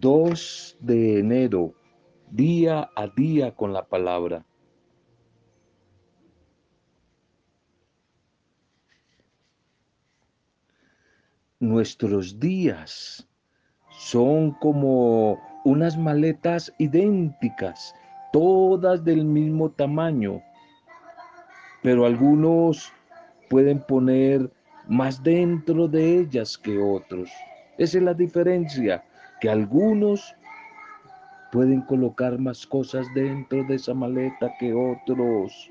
2 de enero, día a día con la palabra. Nuestros días son como unas maletas idénticas, todas del mismo tamaño, pero algunos pueden poner más dentro de ellas que otros. Esa es la diferencia que algunos pueden colocar más cosas dentro de esa maleta que otros.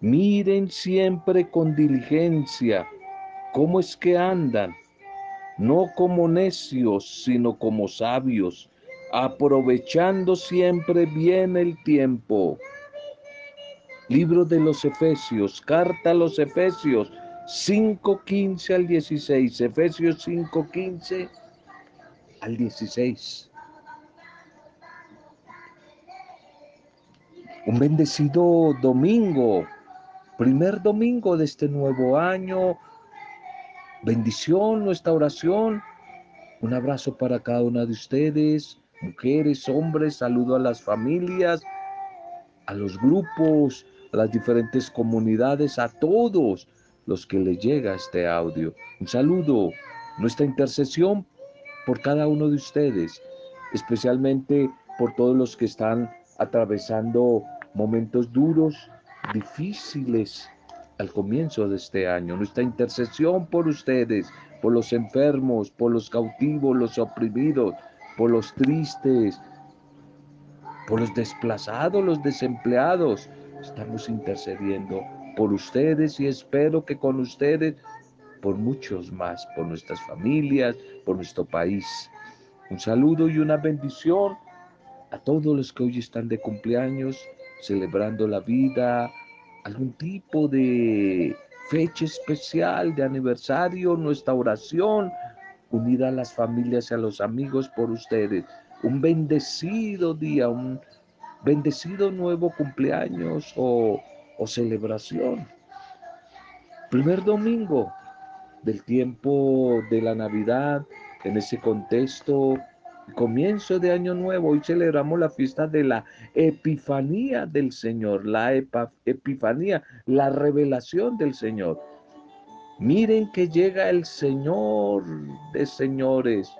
Miren siempre con diligencia cómo es que andan, no como necios, sino como sabios, aprovechando siempre bien el tiempo. Libro de los Efesios, carta a los Efesios, 5.15 al 16, Efesios 5.15 al 16. Un bendecido domingo, primer domingo de este nuevo año. Bendición, nuestra oración. Un abrazo para cada una de ustedes, mujeres, hombres, saludo a las familias, a los grupos, a las diferentes comunidades, a todos los que les llega este audio. Un saludo, nuestra intercesión por cada uno de ustedes, especialmente por todos los que están atravesando momentos duros, difíciles al comienzo de este año. Nuestra intercesión por ustedes, por los enfermos, por los cautivos, los oprimidos, por los tristes, por los desplazados, los desempleados. Estamos intercediendo por ustedes y espero que con ustedes, por muchos más, por nuestras familias, por nuestro país. Un saludo y una bendición a todos los que hoy están de cumpleaños, celebrando la vida, algún tipo de fecha especial, de aniversario, nuestra oración unida a las familias y a los amigos por ustedes. Un bendecido día, un bendecido nuevo cumpleaños o o celebración. Primer domingo del tiempo de la Navidad, en ese contexto, comienzo de Año Nuevo, hoy celebramos la fiesta de la Epifanía del Señor, la Epifanía, la revelación del Señor. Miren que llega el Señor de señores.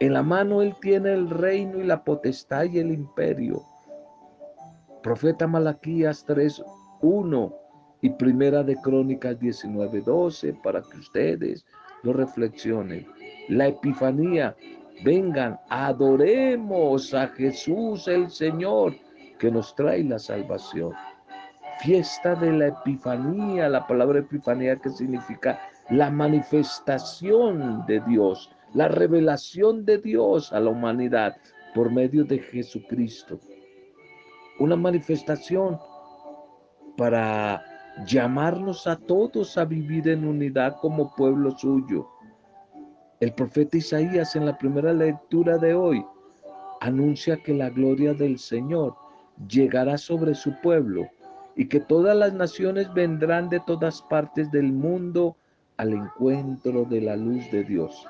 En la mano Él tiene el reino y la potestad y el imperio. Profeta Malaquías 3, 1 y Primera de Crónicas 19:12 para que ustedes lo reflexionen. La Epifanía, vengan, adoremos a Jesús el Señor que nos trae la salvación. Fiesta de la Epifanía, la palabra Epifanía que significa la manifestación de Dios, la revelación de Dios a la humanidad por medio de Jesucristo. Una manifestación para llamarnos a todos a vivir en unidad como pueblo suyo. El profeta Isaías en la primera lectura de hoy anuncia que la gloria del Señor llegará sobre su pueblo y que todas las naciones vendrán de todas partes del mundo al encuentro de la luz de Dios.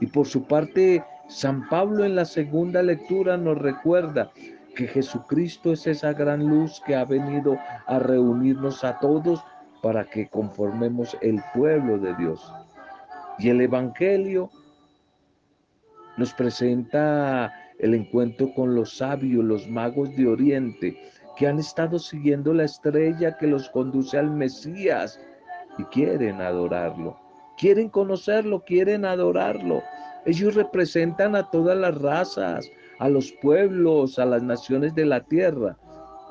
Y por su parte, San Pablo en la segunda lectura nos recuerda que Jesucristo es esa gran luz que ha venido a reunirnos a todos para que conformemos el pueblo de Dios. Y el Evangelio nos presenta el encuentro con los sabios, los magos de Oriente, que han estado siguiendo la estrella que los conduce al Mesías y quieren adorarlo. Quieren conocerlo, quieren adorarlo. Ellos representan a todas las razas, a los pueblos, a las naciones de la tierra,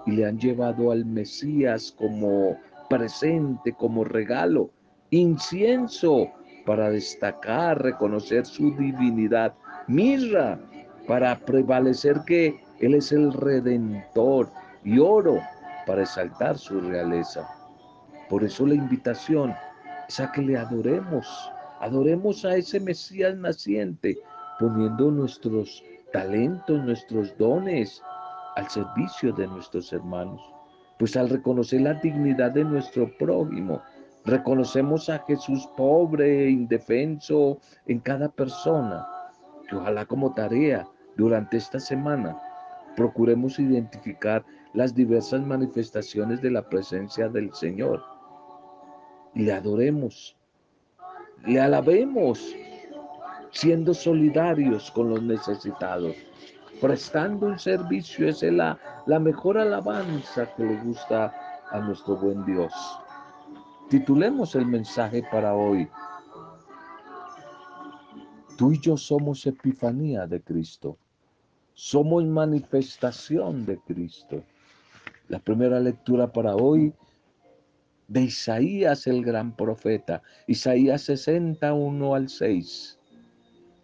y le han llevado al Mesías como presente, como regalo, incienso para destacar, reconocer su divinidad, mirra para prevalecer que Él es el redentor y oro para exaltar su realeza. Por eso la invitación es a que le adoremos, adoremos a ese Mesías naciente, poniendo nuestros talentos, nuestros dones al servicio de nuestros hermanos. Pues al reconocer la dignidad de nuestro prójimo, Reconocemos a Jesús pobre, indefenso en cada persona. Que ojalá como tarea durante esta semana procuremos identificar las diversas manifestaciones de la presencia del Señor. Y le adoremos, le alabemos, siendo solidarios con los necesitados, prestando un servicio. Es la, la mejor alabanza que le gusta a nuestro buen Dios. Titulemos el mensaje para hoy. Tú y yo somos epifanía de Cristo. Somos manifestación de Cristo. La primera lectura para hoy de Isaías el gran profeta. Isaías 61 al 6.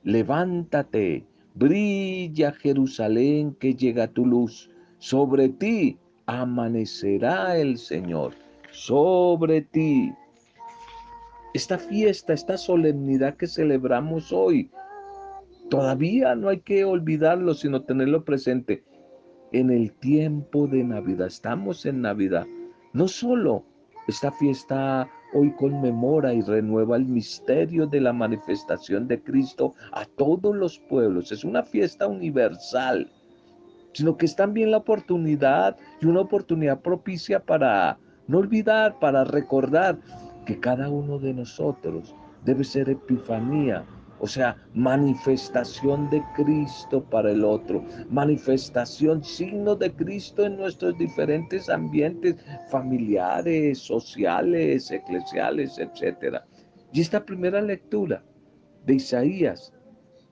Levántate, brilla Jerusalén que llega tu luz. Sobre ti amanecerá el Señor sobre ti. Esta fiesta, esta solemnidad que celebramos hoy, todavía no hay que olvidarlo, sino tenerlo presente. En el tiempo de Navidad, estamos en Navidad. No solo esta fiesta hoy conmemora y renueva el misterio de la manifestación de Cristo a todos los pueblos. Es una fiesta universal, sino que es también la oportunidad y una oportunidad propicia para no olvidar, para recordar que cada uno de nosotros debe ser epifanía, o sea, manifestación de Cristo para el otro, manifestación, signo de Cristo en nuestros diferentes ambientes familiares, sociales, eclesiales, etc. Y esta primera lectura de Isaías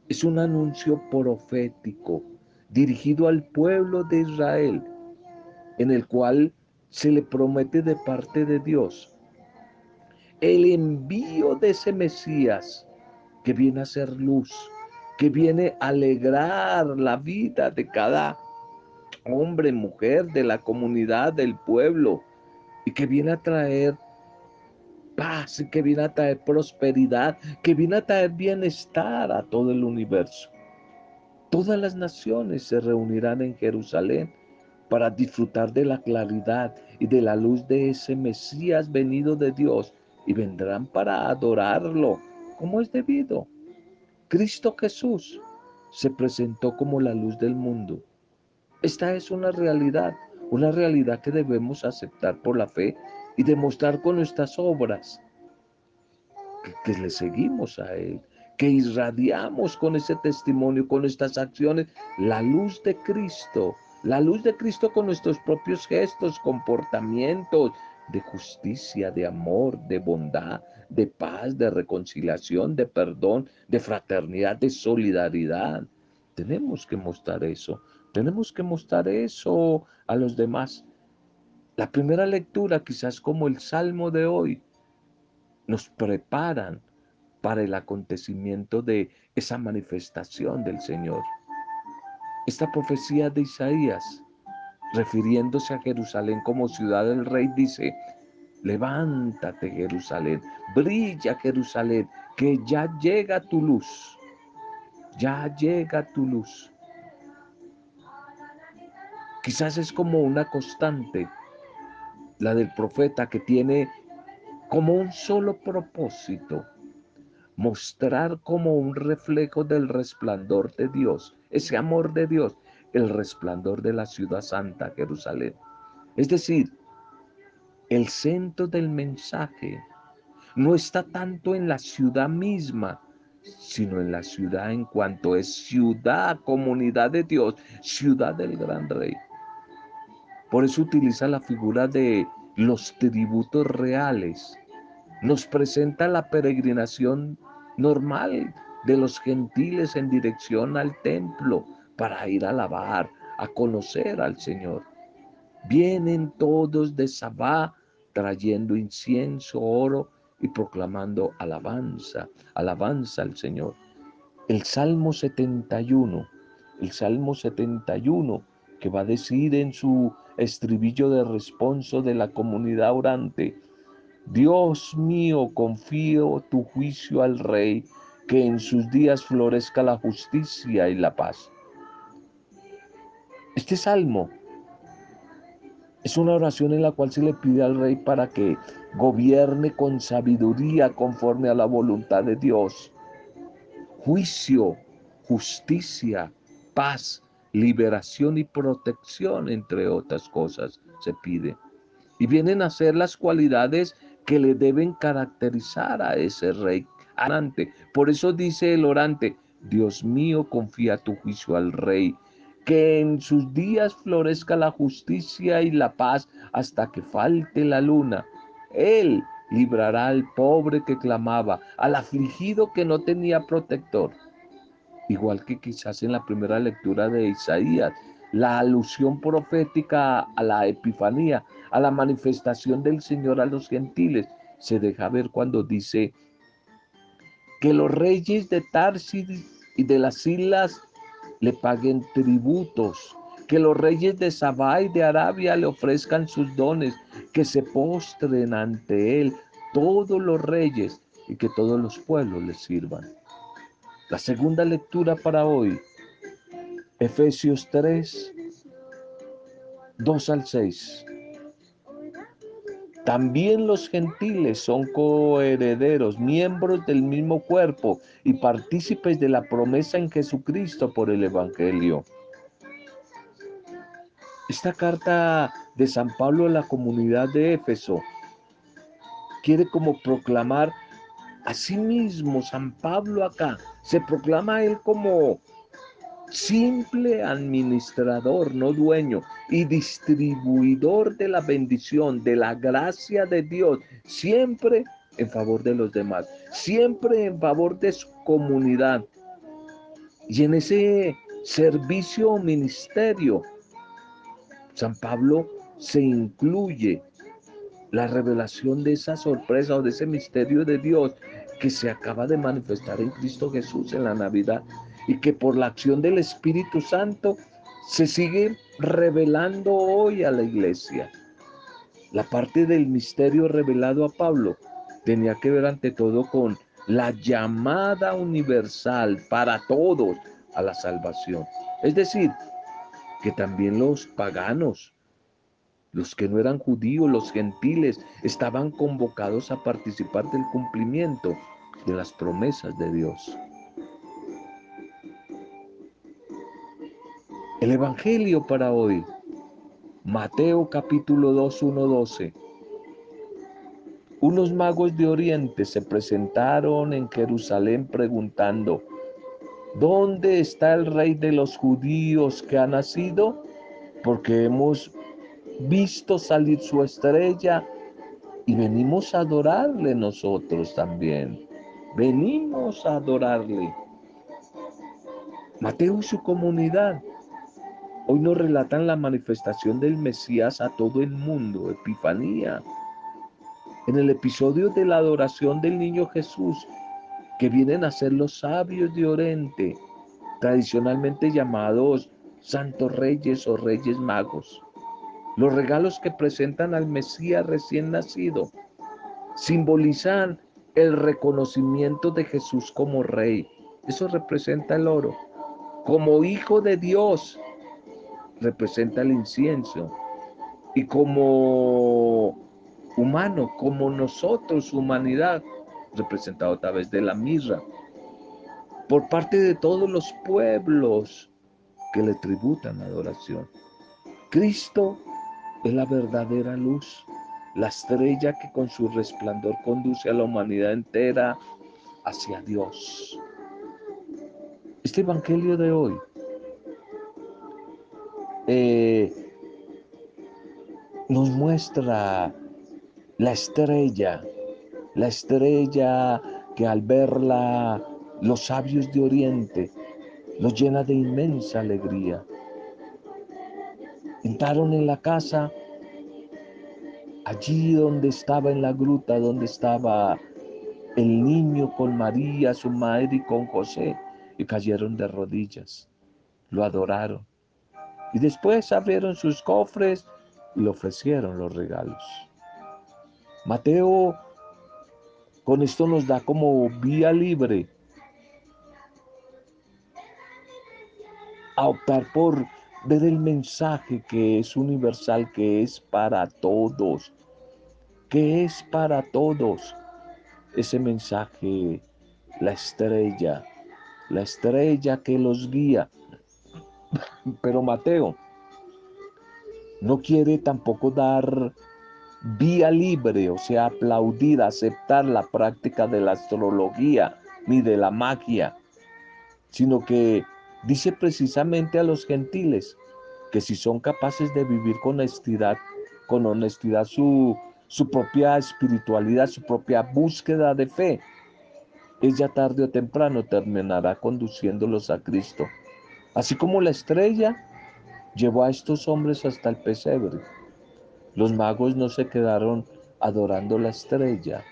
es un anuncio profético dirigido al pueblo de Israel, en el cual se le promete de parte de Dios el envío de ese Mesías que viene a ser luz, que viene a alegrar la vida de cada hombre, mujer, de la comunidad, del pueblo, y que viene a traer paz, que viene a traer prosperidad, que viene a traer bienestar a todo el universo. Todas las naciones se reunirán en Jerusalén para disfrutar de la claridad y de la luz de ese Mesías venido de Dios y vendrán para adorarlo como es debido. Cristo Jesús se presentó como la luz del mundo. Esta es una realidad, una realidad que debemos aceptar por la fe y demostrar con nuestras obras que, le seguimos a Él, que irradiamos con ese testimonio, con estas acciones, la luz de Cristo la luz de Cristo con nuestros propios gestos, comportamientos de justicia, de amor, de bondad, de paz, de reconciliación, de perdón, de fraternidad, de solidaridad. Tenemos que mostrar eso. Tenemos que mostrar eso a los demás. La primera lectura, quizás como el Salmo de hoy, nos preparan para el acontecimiento de esa manifestación del Señor. Esta profecía de Isaías, refiriéndose a Jerusalén como ciudad del rey, dice, levántate Jerusalén, brilla Jerusalén, que ya llega tu luz, ya llega tu luz. Quizás es como una constante, la del profeta que tiene como un solo propósito, mostrar como un reflejo del resplandor de Dios, ese amor de Dios, el resplandor de la ciudad santa, Jerusalén. Es decir, el centro del mensaje no está tanto en la ciudad misma, sino en la ciudad en cuanto es ciudad, comunidad de Dios, ciudad del gran rey. Por eso utiliza la figura de los tributos reales. Nos presenta la peregrinación normal de los gentiles en dirección al templo para ir a alabar, a conocer al Señor. Vienen todos de Sabá trayendo incienso, oro y proclamando alabanza, alabanza al Señor. El Salmo 71, el Salmo 71 que va a decir en su estribillo de responso de la comunidad orante, Dios mío, confío tu juicio al Rey, que en sus días florezca la justicia y la paz. Este salmo Es una oración en la cual se le pide al rey para que gobierne con sabiduría conforme a la voluntad de Dios. Juicio, justicia, paz, liberación y protección, entre otras cosas, se pide. Y vienen a ser las cualidades que le deben caracterizar a ese rey Por eso dice el orante, Dios mío, confía tu juicio al rey, que en sus días florezca la justicia y la paz hasta que falte la luna. Él librará al pobre que clamaba, al afligido que no tenía protector. Igual que quizás en la primera lectura de Isaías, la alusión profética a la epifanía, a la manifestación del Señor a los gentiles, se deja ver cuando dice que los reyes de Tarsis y de las islas le paguen tributos, que los reyes de Sabá y de Arabia le ofrezcan sus dones, que se postren ante él todos los reyes y que todos los pueblos le sirvan. La segunda lectura para hoy, Efesios 3, 2 al 6. También los gentiles son coherederos, miembros del mismo cuerpo y partícipes de la promesa en Jesucristo por el Evangelio. Esta carta de San Pablo a la comunidad de Éfeso quiere como proclamar a sí mismo San Pablo acá, se proclama a él como simple administrador, no dueño, y distribuidor de la bendición, de la gracia de Dios, siempre en favor de los demás, siempre en favor de su comunidad. Y en ese servicio o ministerio, San Pablo se incluye la revelación de esa sorpresa o de ese misterio de Dios que se acaba de manifestar en Cristo Jesús en la Navidad y que por la acción del Espíritu Santo se sigue revelando hoy a la iglesia. La parte del misterio revelado a Pablo tenía que ver ante todo con la llamada universal para todos a la salvación. Es decir, que también los paganos, los que no eran judíos, los gentiles, estaban convocados a participar del cumplimiento de las promesas de Dios. El Evangelio para hoy, Mateo capítulo 2, 1, 12. Unos magos de Oriente se presentaron en Jerusalén preguntando, ¿dónde está el rey de los judíos que ha nacido? Porque hemos visto salir su estrella y venimos a adorarle nosotros también. Venimos a adorarle. Mateo y su comunidad hoy nos relatan la manifestación del Mesías a todo el mundo, Epifanía. En el episodio de la adoración del niño Jesús, que vienen a ser los sabios de Oriente, tradicionalmente llamados santos reyes o reyes magos. Los regalos que presentan al Mesías recién nacido simbolizan el reconocimiento de Jesús como rey. Eso representa el oro. Como hijo de Dios representa el incienso. Y como humano, como nosotros, humanidad, representado a través de la mirra. Por parte de todos los pueblos que le tributan adoración. Cristo es la verdadera luz, la estrella que con su resplandor conduce a la humanidad entera hacia Dios. Este Evangelio de hoy eh, nos muestra la estrella, la estrella que al verla los sabios de Oriente nos llena de inmensa alegría. Entraron en la casa, allí donde estaba en la gruta, donde estaba el niño con María, su madre, y con José, y cayeron de rodillas, lo adoraron. Y después abrieron sus cofres y le ofrecieron los regalos. Mateo con esto nos da como vía libre a optar por ver el mensaje que es universal, que es para todos, que es para todos. Ese mensaje, la estrella, la estrella que los guía. Pero Mateo no quiere tampoco dar vía libre, o sea, aplaudir, aceptar la práctica de la astrología ni de la magia, sino que dice precisamente a los gentiles que si son capaces de vivir con honestidad, con honestidad su, su propia espiritualidad, su propia búsqueda de fe, ella tarde o temprano terminará conduciéndolos a Cristo. Así como la estrella llevó a estos hombres hasta el pesebre. Los magos no se quedaron adorando la estrella.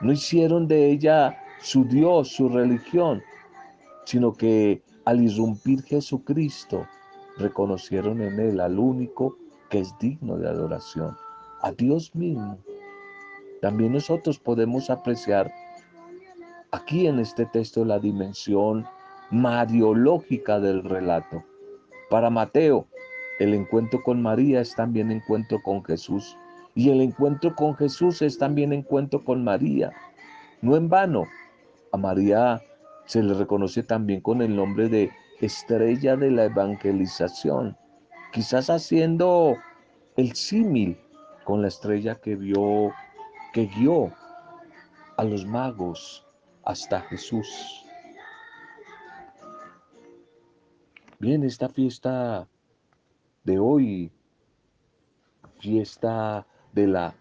No hicieron de ella su Dios, su religión, sino que al irrumpir Jesucristo, reconocieron en él al único que es digno de adoración, a Dios mismo. También nosotros podemos apreciar aquí en este texto la dimensión mariológica del relato. Para Mateo, el encuentro con María es también encuentro con Jesús. Y el encuentro con Jesús es también encuentro con María. No en vano, a María se le reconoce también con el nombre de estrella de la evangelización, quizás haciendo el símil con la estrella que vio, que guió a los magos hasta Jesús. Bien, esta fiesta de hoy, fiesta de la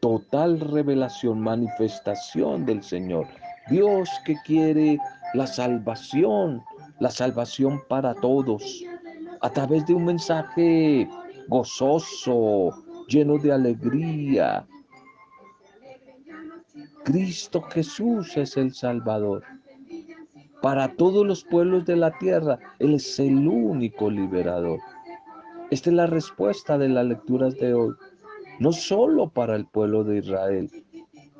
total revelación, manifestación del Señor. Dios que quiere la salvación, la salvación para todos, a través de un mensaje gozoso, lleno de alegría. Cristo Jesús es el Salvador. Para todos los pueblos de la tierra, Él es el único liberador. Esta es la respuesta de las lecturas de hoy. No solo para el pueblo de Israel,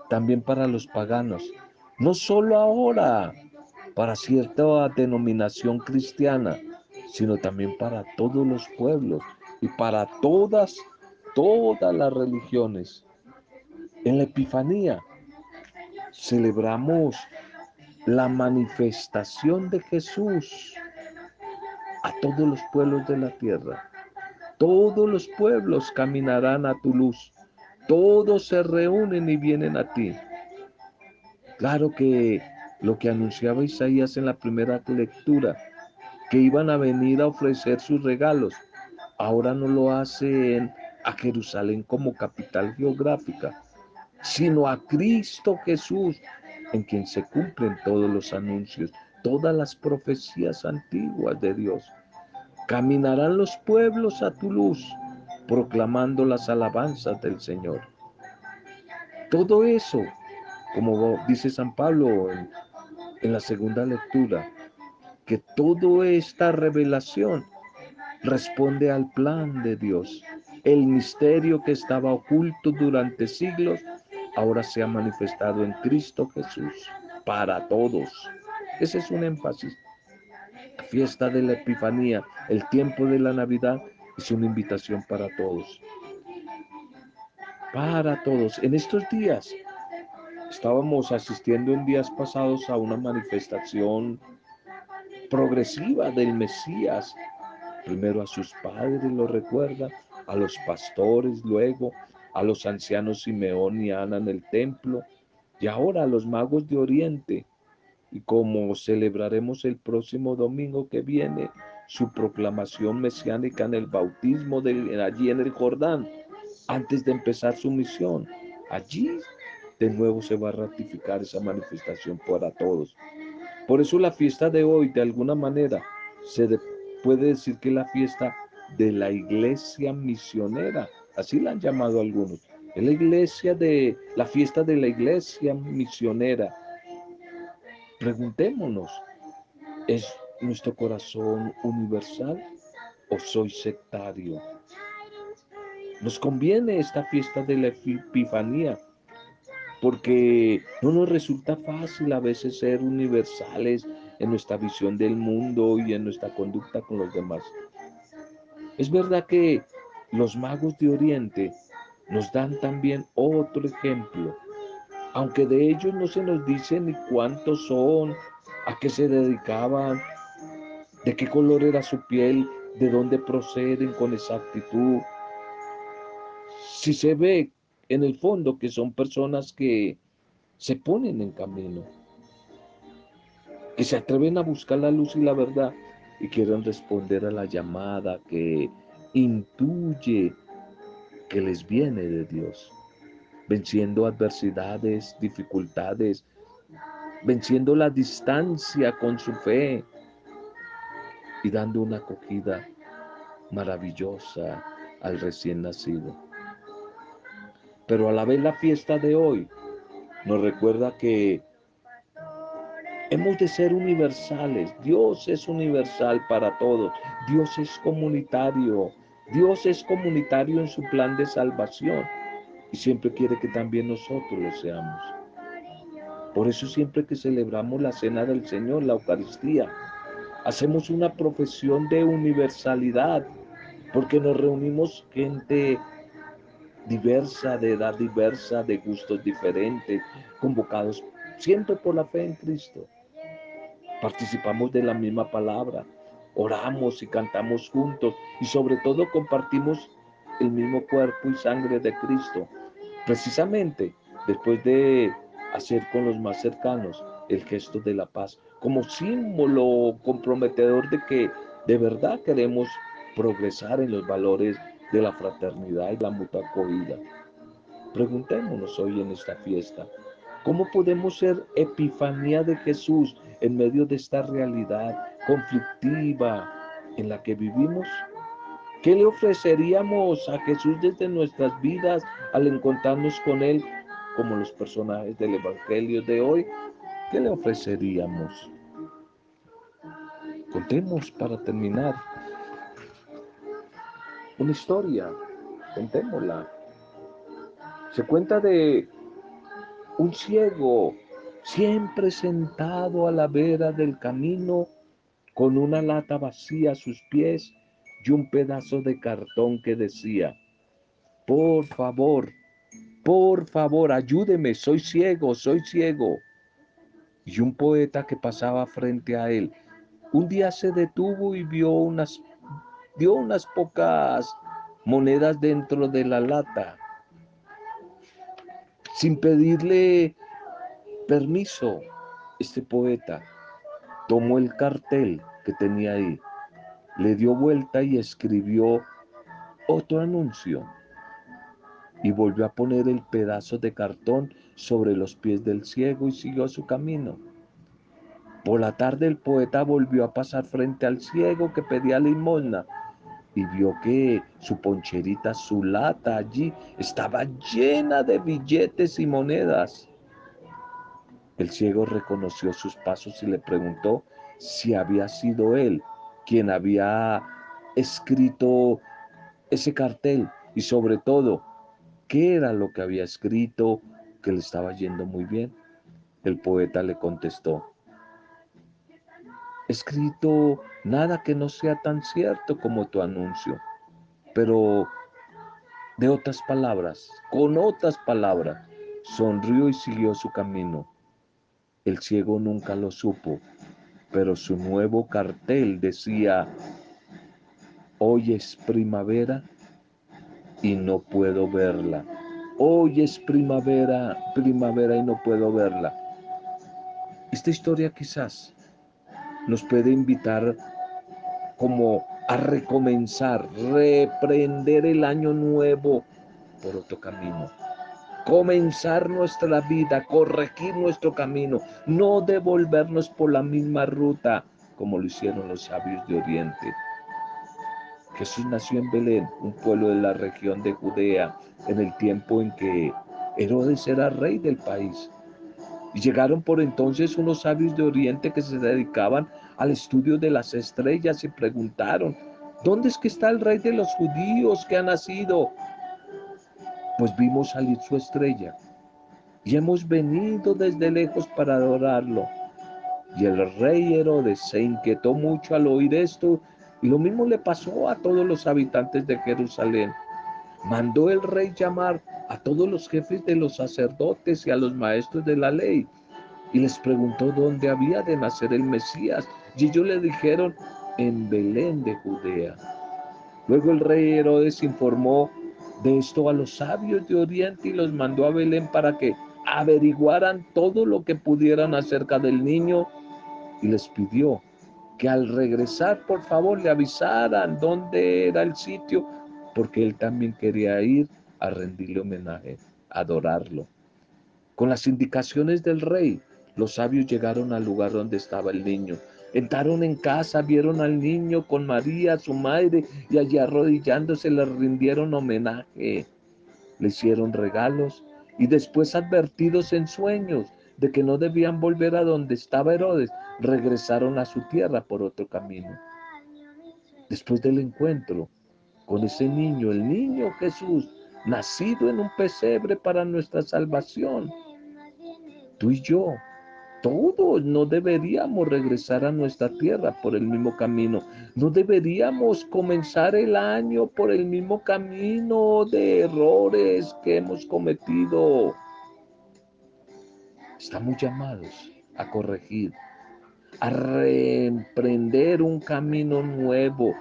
también para los paganos. No solo ahora, para cierta denominación cristiana, sino también para todos los pueblos y para todas, todas las religiones. En la Epifanía celebramos la manifestación de Jesús a todos los pueblos de la tierra. Todos los pueblos caminarán a tu luz. Todos se reúnen y vienen a ti. Claro que lo que anunciaba Isaías en la primera lectura, que iban a venir a ofrecer sus regalos, ahora no lo hacen a Jerusalén como capital geográfica, sino a Cristo Jesús, en quien se cumplen todos los anuncios, todas las profecías antiguas de Dios. Caminarán los pueblos a tu luz, proclamando las alabanzas del Señor. Todo eso, como dice San Pablo en, la segunda lectura, que toda esta revelación responde al plan de Dios. El misterio que estaba oculto durante siglos ahora se ha manifestado en Cristo Jesús para todos. Ese es un énfasis. La fiesta de la Epifanía, el tiempo de la Navidad, es una invitación para todos. Para todos. En estos días estábamos asistiendo en días pasados a una manifestación progresiva del Mesías. Primero a sus padres, lo recuerda, a los pastores, luego a los ancianos Simeón y Ana en el templo, y ahora a los magos de Oriente. Y como celebraremos el próximo domingo que viene su proclamación mesiánica en el bautismo de, allí en el Jordán, antes de empezar su misión, allí de nuevo se va a ratificar esa manifestación para todos. Por eso la fiesta de hoy, de alguna manera, se puede decir que la fiesta de la iglesia misionera, así la han llamado algunos. Es la iglesia de la fiesta de la iglesia misionera. Preguntémonos, ¿es nuestro corazón universal o soy sectario? Nos conviene esta fiesta de la Epifanía porque no nos resulta fácil a veces ser universales en nuestra visión del mundo y en nuestra conducta con los demás. Es verdad que los magos de Oriente nos dan también otro ejemplo, aunque de ellos no se nos dice ni cuántos son, a qué se dedicaban, de qué color era su piel, de dónde proceden con exactitud. Si se ve en el fondo que son personas que se ponen en camino, que se atreven a buscar la luz y la verdad y quieren responder a la llamada que intuye que les viene de Dios, venciendo adversidades, dificultades, venciendo la distancia con su fe y dando una acogida maravillosa al recién nacido. Pero a la vez la fiesta de hoy nos recuerda que hemos de ser universales. Dios es universal para todos. Dios es comunitario. Dios es comunitario en su plan de salvación y siempre quiere que también nosotros lo seamos. Por eso siempre que celebramos la cena del Señor, la Eucaristía, hacemos una profesión de universalidad, porque nos reunimos gente diversa, de edad diversa, de gustos diferentes, convocados siempre por la fe en Cristo. Participamos de la misma palabra, oramos y cantamos juntos y sobre todo compartimos el mismo cuerpo y sangre de Cristo. Precisamente después de hacer con los más cercanos el gesto de la paz, como símbolo comprometedor de que de verdad queremos progresar en los valores de la fraternidad y la mutua acogida. Preguntémonos hoy en esta fiesta, ¿cómo podemos ser epifanía de Jesús en medio de esta realidad conflictiva en la que vivimos? ¿Qué le ofreceríamos a Jesús desde nuestras vidas al encontrarnos con Él como los personajes del Evangelio de hoy? ¿Qué le ofreceríamos? Contemos para terminar una historia, contémosla. Se cuenta de un ciego siempre sentado a la vera del camino con una lata vacía a sus pies y un pedazo de cartón que decía, por favor, por favor, ayúdeme, soy ciego, soy ciego. Y un poeta que pasaba frente a él, un día se detuvo y vio unas, unas pocas monedas dentro de la lata, sin pedirle permiso. Este poeta tomó el cartel que tenía ahí, le dio vuelta y escribió otro anuncio y volvió a poner el pedazo de cartón sobre los pies del ciego y siguió su camino. Por la tarde el poeta volvió a pasar frente al ciego que pedía limosna y vio que su poncherita, su lata allí estaba llena de billetes y monedas. El ciego reconoció sus pasos y le preguntó si había sido él quien había escrito ese cartel y sobre todo qué era lo que había escrito que le estaba yendo muy bien. El poeta le contestó, escrito nada que no sea tan cierto como tu anuncio, pero de otras palabras, con otras palabras, sonrió y siguió su camino. El ciego nunca lo supo, pero su nuevo cartel decía, hoy es primavera y no puedo verla. Hoy es primavera, primavera y no puedo verla. Esta historia quizás nos puede invitar como a recomenzar, reprender el año nuevo por otro camino. Comenzar nuestra vida, corregir nuestro camino, no devolvernos por la misma ruta como lo hicieron los sabios de Oriente. Jesús nació en Belén, un pueblo de la región de Judea, en el tiempo en que Herodes era rey del país. Y llegaron por entonces unos sabios de Oriente que se dedicaban al estudio de las estrellas y preguntaron, ¿dónde es que está el rey de los judíos que ha nacido? Pues vimos salir su estrella y hemos venido desde lejos para adorarlo. Y el rey Herodes se inquietó mucho al oír esto y lo mismo le pasó a todos los habitantes de Jerusalén. Mandó el rey llamar a todos los jefes de los sacerdotes y a los maestros de la ley y les preguntó dónde había de nacer el Mesías. Y ellos le dijeron, en Belén de Judea. Luego el rey Herodes informó de esto a los sabios de Oriente y los mandó a Belén para que averiguaran todo lo que pudieran acerca del niño y les pidió que al regresar por favor le avisaran dónde era el sitio porque él también quería ir a rendirle homenaje, adorarlo. Con las indicaciones del rey, los sabios llegaron al lugar donde estaba el niño. Entraron en casa, vieron al niño con María, su madre, y allí arrodillándose le rindieron homenaje. Le hicieron regalos y después advertidos en sueños de que no debían volver a donde estaba Herodes, regresaron a su tierra por otro camino. Después del encuentro con ese niño, el niño Jesús, nacido en un pesebre para nuestra salvación, tú y yo todos no deberíamos regresar a nuestra tierra por el mismo camino. No deberíamos comenzar el año por el mismo camino de errores que hemos cometido. Estamos llamados a corregir, a reemprender un camino nuevo.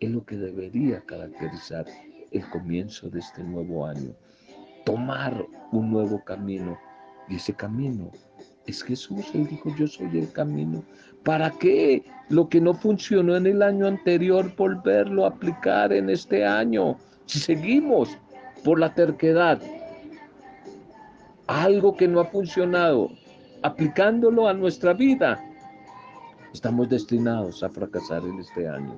Es lo que debería caracterizar el comienzo de este nuevo año. Tomar un nuevo camino. Y ese camino es Jesús. Él dijo, yo soy el camino. ¿Para qué lo que no funcionó en el año anterior volverlo a aplicar en este año? Si seguimos por la terquedad, algo que no ha funcionado, aplicándolo a nuestra vida, estamos destinados a fracasar en este año.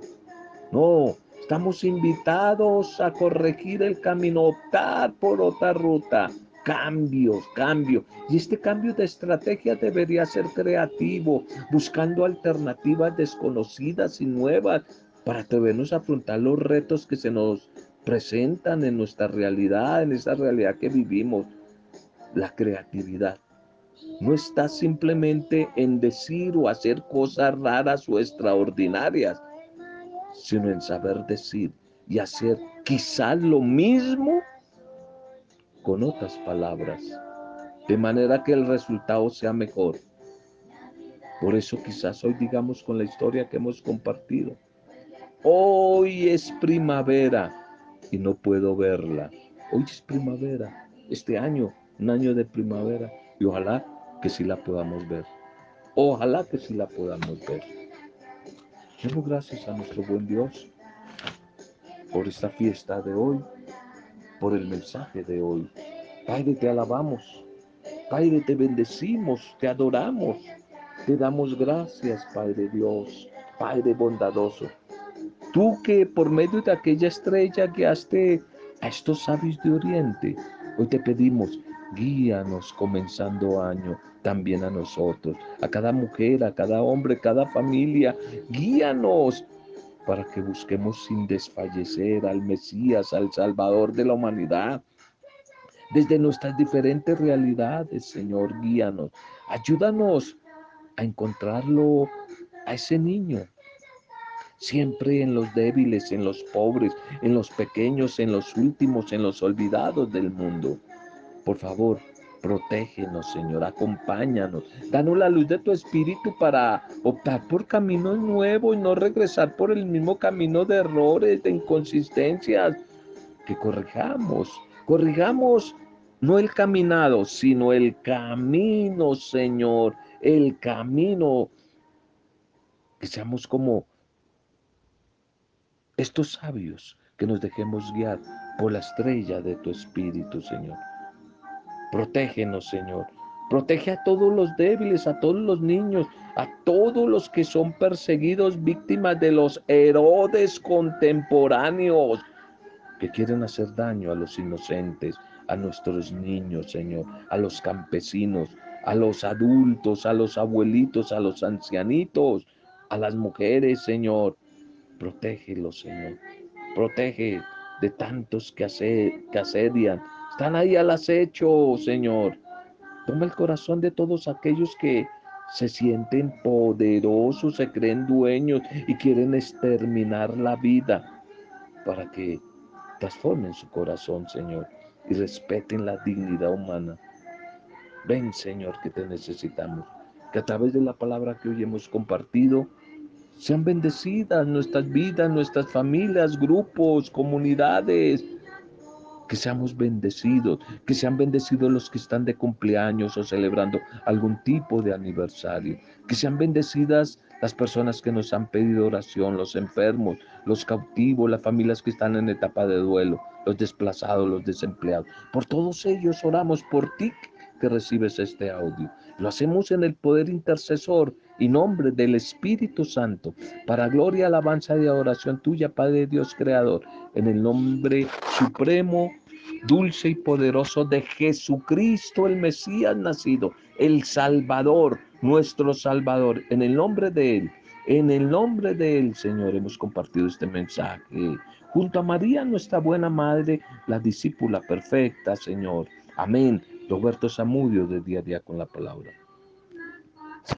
No, estamos invitados a corregir el camino, optar por otra ruta, cambios, cambio. Y este cambio de estrategia debería ser creativo, buscando alternativas desconocidas y nuevas para atrevernos a afrontar los retos que se nos presentan en nuestra realidad, en esa realidad que vivimos. La creatividad no está simplemente en decir o hacer cosas raras o extraordinarias, sino en saber decir y hacer quizás lo mismo con otras palabras, de manera que el resultado sea mejor. Por eso quizás hoy digamos con la historia que hemos compartido, hoy es primavera y no puedo verla. Hoy es primavera, este año, un año de primavera, y ojalá que sí la podamos ver. Ojalá que sí la podamos ver. Demos gracias a nuestro buen Dios por esta fiesta de hoy por el mensaje de hoy. Padre, te alabamos. Padre, te bendecimos, te adoramos. Te damos gracias, Padre Dios, Padre bondadoso. Tú que por medio de aquella estrella guiaste a estos sabios de Oriente, hoy te pedimos, guíanos comenzando año también a nosotros, a cada mujer, a cada hombre, cada familia, guíanos para que busquemos sin desfallecer al Mesías, al Salvador de la humanidad. Desde nuestras diferentes realidades, Señor, guíanos. Ayúdanos a encontrarlo a ese niño. Siempre en los débiles, en los pobres, en los pequeños, en los últimos, en los olvidados del mundo. Por favor, Protégenos, Señor, acompáñanos. Danos la luz de tu espíritu para optar por caminos nuevos y no regresar por el mismo camino de errores, de inconsistencias. Que corrijamos, corrijamos no el caminado, sino el camino, Señor, el camino. Que seamos como estos sabios, que nos dejemos guiar por la estrella de tu espíritu, Señor. Protégenos, Señor. Protege a todos los débiles, a todos los niños, a todos los que son perseguidos, víctimas de los Herodes contemporáneos que quieren hacer daño a los inocentes, a nuestros niños, Señor, a los campesinos, a los adultos, a los abuelitos, a los ancianitos, a las mujeres, Señor. Protégelos, Señor. Protege de tantos que, asedian están ahí al acecho, Señor. Toma el corazón de todos aquellos que se sienten poderosos, se creen dueños y quieren exterminar la vida para que transformen su corazón, Señor, y respeten la dignidad humana. Ven, Señor, que te necesitamos. Que a través de la palabra que hoy hemos compartido, sean bendecidas nuestras vidas, nuestras familias, grupos, comunidades, que seamos bendecidos, que sean bendecidos los que están de cumpleaños o celebrando algún tipo de aniversario, que sean bendecidas las personas que nos han pedido oración, los enfermos, los cautivos, las familias que están en etapa de duelo, los desplazados, los desempleados. Por todos ellos oramos por ti que recibes este audio. Lo hacemos en el poder intercesor y nombre del Espíritu Santo, para gloria, alabanza y adoración tuya, Padre Dios Creador, en el nombre supremo, dulce y poderoso de Jesucristo, el Mesías nacido, el Salvador, nuestro Salvador, en el nombre de Él. En el nombre de Él, Señor, hemos compartido este mensaje. Junto a María, nuestra buena madre, la discípula perfecta, Señor. Amén. Roberto Zamudio de día a día con la palabra.